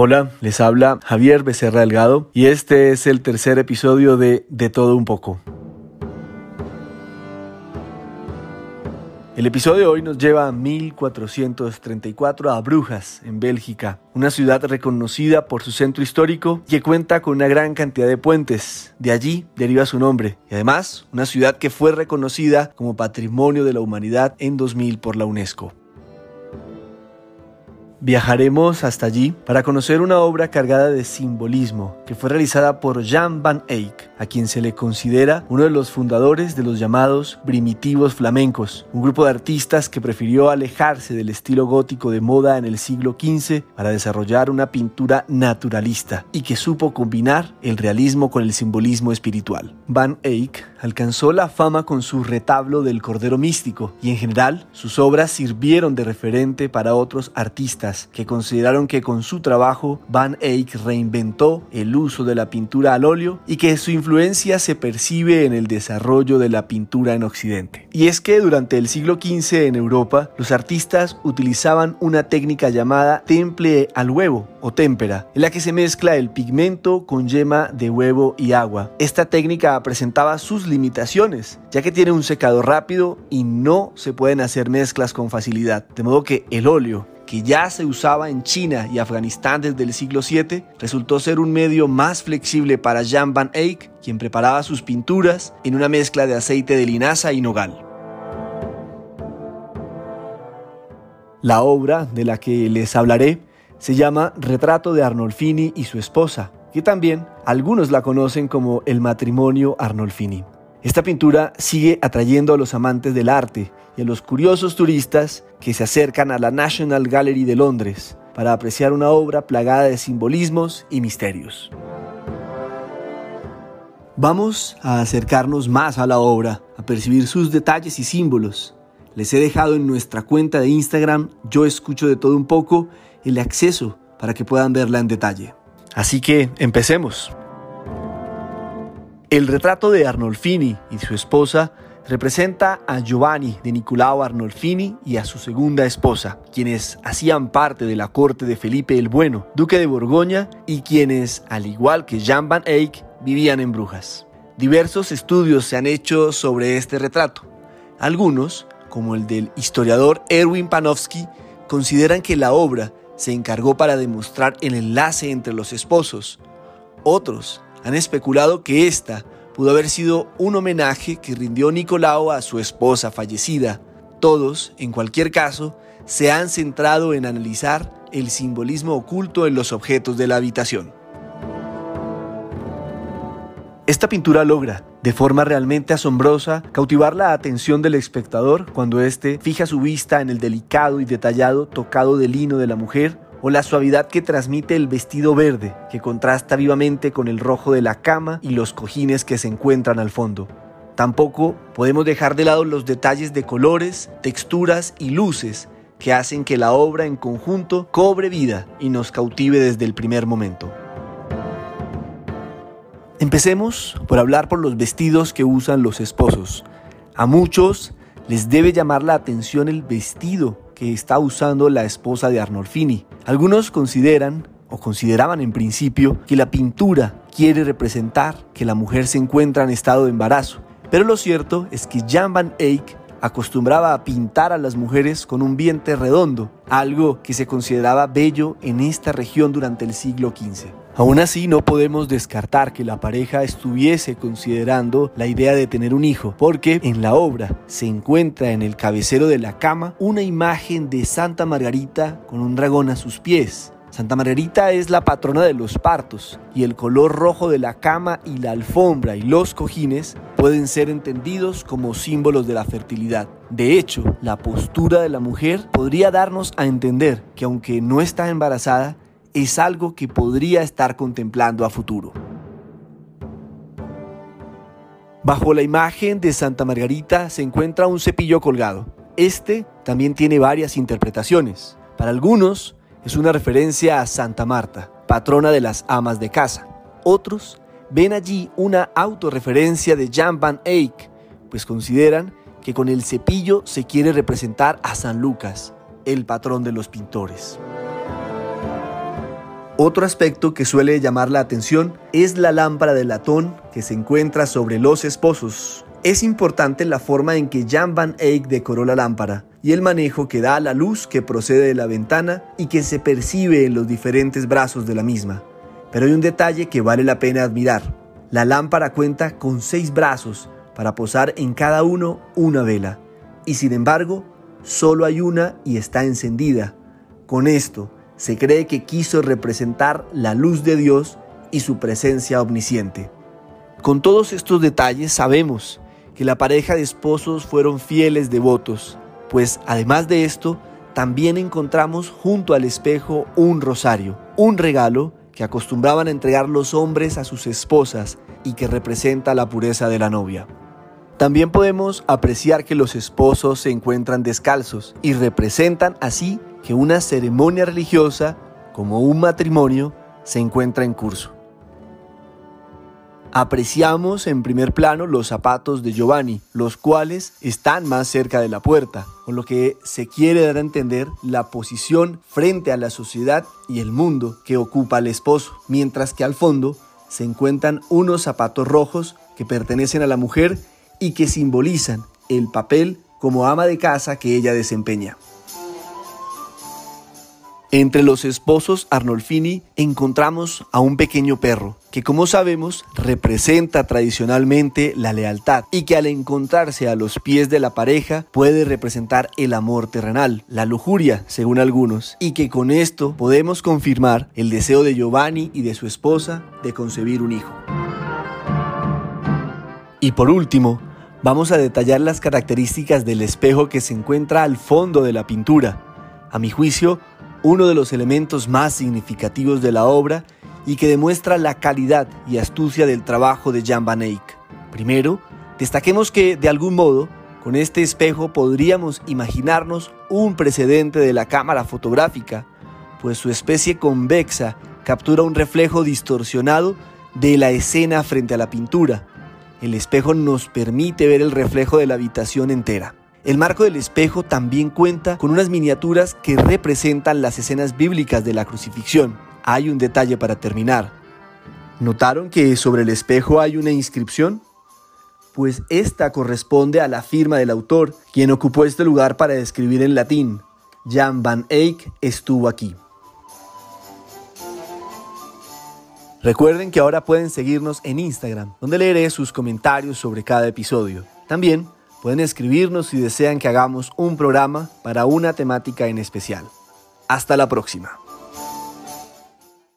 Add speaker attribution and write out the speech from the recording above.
Speaker 1: Hola, les habla Javier Becerra Delgado y este es el tercer episodio de De todo un poco. El episodio de hoy nos lleva a 1434 a Brujas, en Bélgica, una ciudad reconocida por su centro histórico que cuenta con una gran cantidad de puentes. De allí deriva su nombre y además una ciudad que fue reconocida como Patrimonio de la Humanidad en 2000 por la UNESCO. Viajaremos hasta allí para conocer una obra cargada de simbolismo que fue realizada por Jan van Eyck, a quien se le considera uno de los fundadores de los llamados primitivos flamencos, un grupo de artistas que prefirió alejarse del estilo gótico de moda en el siglo XV para desarrollar una pintura naturalista y que supo combinar el realismo con el simbolismo espiritual. Van Eyck alcanzó la fama con su retablo del Cordero Místico y en general sus obras sirvieron de referente para otros que consideraron que con su trabajo Van Eyck reinventó el uso de la pintura al óleo y que su influencia se percibe en el desarrollo de la pintura en Occidente. Y es que durante el siglo XV en Europa los artistas utilizaban una técnica llamada temple al huevo o témpera, en la que se mezcla el pigmento con yema de huevo y agua. Esta técnica presentaba sus limitaciones, ya que tiene un secado rápido y no se pueden hacer mezclas con facilidad, de modo que el óleo que ya se usaba en China y Afganistán desde el siglo VII, resultó ser un medio más flexible para Jan van Eyck, quien preparaba sus pinturas en una mezcla de aceite de linaza y nogal. La obra de la que les hablaré se llama Retrato de Arnolfini y su esposa, que también algunos la conocen como el matrimonio Arnolfini. Esta pintura sigue atrayendo a los amantes del arte y a los curiosos turistas que se acercan a la National Gallery de Londres para apreciar una obra plagada de simbolismos y misterios. Vamos a acercarnos más a la obra, a percibir sus detalles y símbolos. Les he dejado en nuestra cuenta de Instagram, yo escucho de todo un poco, el acceso para que puedan verla en detalle. Así que empecemos. El retrato de Arnolfini y su esposa representa a Giovanni de Nicolao Arnolfini y a su segunda esposa, quienes hacían parte de la corte de Felipe el Bueno, duque de Borgoña, y quienes, al igual que Jan van Eyck, vivían en Brujas. Diversos estudios se han hecho sobre este retrato. Algunos, como el del historiador Erwin Panofsky, consideran que la obra se encargó para demostrar el enlace entre los esposos. Otros han especulado que esta pudo haber sido un homenaje que rindió Nicolao a su esposa fallecida. Todos, en cualquier caso, se han centrado en analizar el simbolismo oculto en los objetos de la habitación. Esta pintura logra, de forma realmente asombrosa, cautivar la atención del espectador cuando éste fija su vista en el delicado y detallado tocado de lino de la mujer o la suavidad que transmite el vestido verde, que contrasta vivamente con el rojo de la cama y los cojines que se encuentran al fondo. Tampoco podemos dejar de lado los detalles de colores, texturas y luces que hacen que la obra en conjunto cobre vida y nos cautive desde el primer momento. Empecemos por hablar por los vestidos que usan los esposos. A muchos les debe llamar la atención el vestido que está usando la esposa de Arnolfini. Algunos consideran o consideraban en principio que la pintura quiere representar que la mujer se encuentra en estado de embarazo. Pero lo cierto es que Jan van Eyck acostumbraba a pintar a las mujeres con un vientre redondo, algo que se consideraba bello en esta región durante el siglo XV. Aún así, no podemos descartar que la pareja estuviese considerando la idea de tener un hijo, porque en la obra se encuentra en el cabecero de la cama una imagen de Santa Margarita con un dragón a sus pies. Santa Margarita es la patrona de los partos y el color rojo de la cama y la alfombra y los cojines pueden ser entendidos como símbolos de la fertilidad. De hecho, la postura de la mujer podría darnos a entender que aunque no está embarazada, es algo que podría estar contemplando a futuro. Bajo la imagen de Santa Margarita se encuentra un cepillo colgado. Este también tiene varias interpretaciones. Para algunos es una referencia a Santa Marta, patrona de las amas de casa. Otros ven allí una autorreferencia de Jan van Eyck, pues consideran que con el cepillo se quiere representar a San Lucas, el patrón de los pintores. Otro aspecto que suele llamar la atención es la lámpara de latón que se encuentra sobre los esposos. Es importante la forma en que Jan van Eyck decoró la lámpara y el manejo que da a la luz que procede de la ventana y que se percibe en los diferentes brazos de la misma. Pero hay un detalle que vale la pena admirar. La lámpara cuenta con seis brazos para posar en cada uno una vela y sin embargo solo hay una y está encendida. Con esto, se cree que quiso representar la luz de Dios y su presencia omnisciente. Con todos estos detalles sabemos que la pareja de esposos fueron fieles devotos, pues además de esto, también encontramos junto al espejo un rosario, un regalo que acostumbraban entregar los hombres a sus esposas y que representa la pureza de la novia. También podemos apreciar que los esposos se encuentran descalzos y representan así que una ceremonia religiosa, como un matrimonio, se encuentra en curso. Apreciamos en primer plano los zapatos de Giovanni, los cuales están más cerca de la puerta, con lo que se quiere dar a entender la posición frente a la sociedad y el mundo que ocupa el esposo, mientras que al fondo se encuentran unos zapatos rojos que pertenecen a la mujer y que simbolizan el papel como ama de casa que ella desempeña. Entre los esposos Arnolfini encontramos a un pequeño perro, que como sabemos representa tradicionalmente la lealtad y que al encontrarse a los pies de la pareja puede representar el amor terrenal, la lujuria, según algunos, y que con esto podemos confirmar el deseo de Giovanni y de su esposa de concebir un hijo. Y por último, vamos a detallar las características del espejo que se encuentra al fondo de la pintura. A mi juicio, uno de los elementos más significativos de la obra y que demuestra la calidad y astucia del trabajo de Jan van Eyck. Primero, destaquemos que, de algún modo, con este espejo podríamos imaginarnos un precedente de la cámara fotográfica, pues su especie convexa captura un reflejo distorsionado de la escena frente a la pintura. El espejo nos permite ver el reflejo de la habitación entera. El marco del espejo también cuenta con unas miniaturas que representan las escenas bíblicas de la crucifixión. Hay un detalle para terminar. ¿Notaron que sobre el espejo hay una inscripción? Pues esta corresponde a la firma del autor, quien ocupó este lugar para escribir en latín. Jan van Eyck estuvo aquí. Recuerden que ahora pueden seguirnos en Instagram, donde leeré sus comentarios sobre cada episodio. También Pueden escribirnos si desean que hagamos un programa para una temática en especial. Hasta la próxima.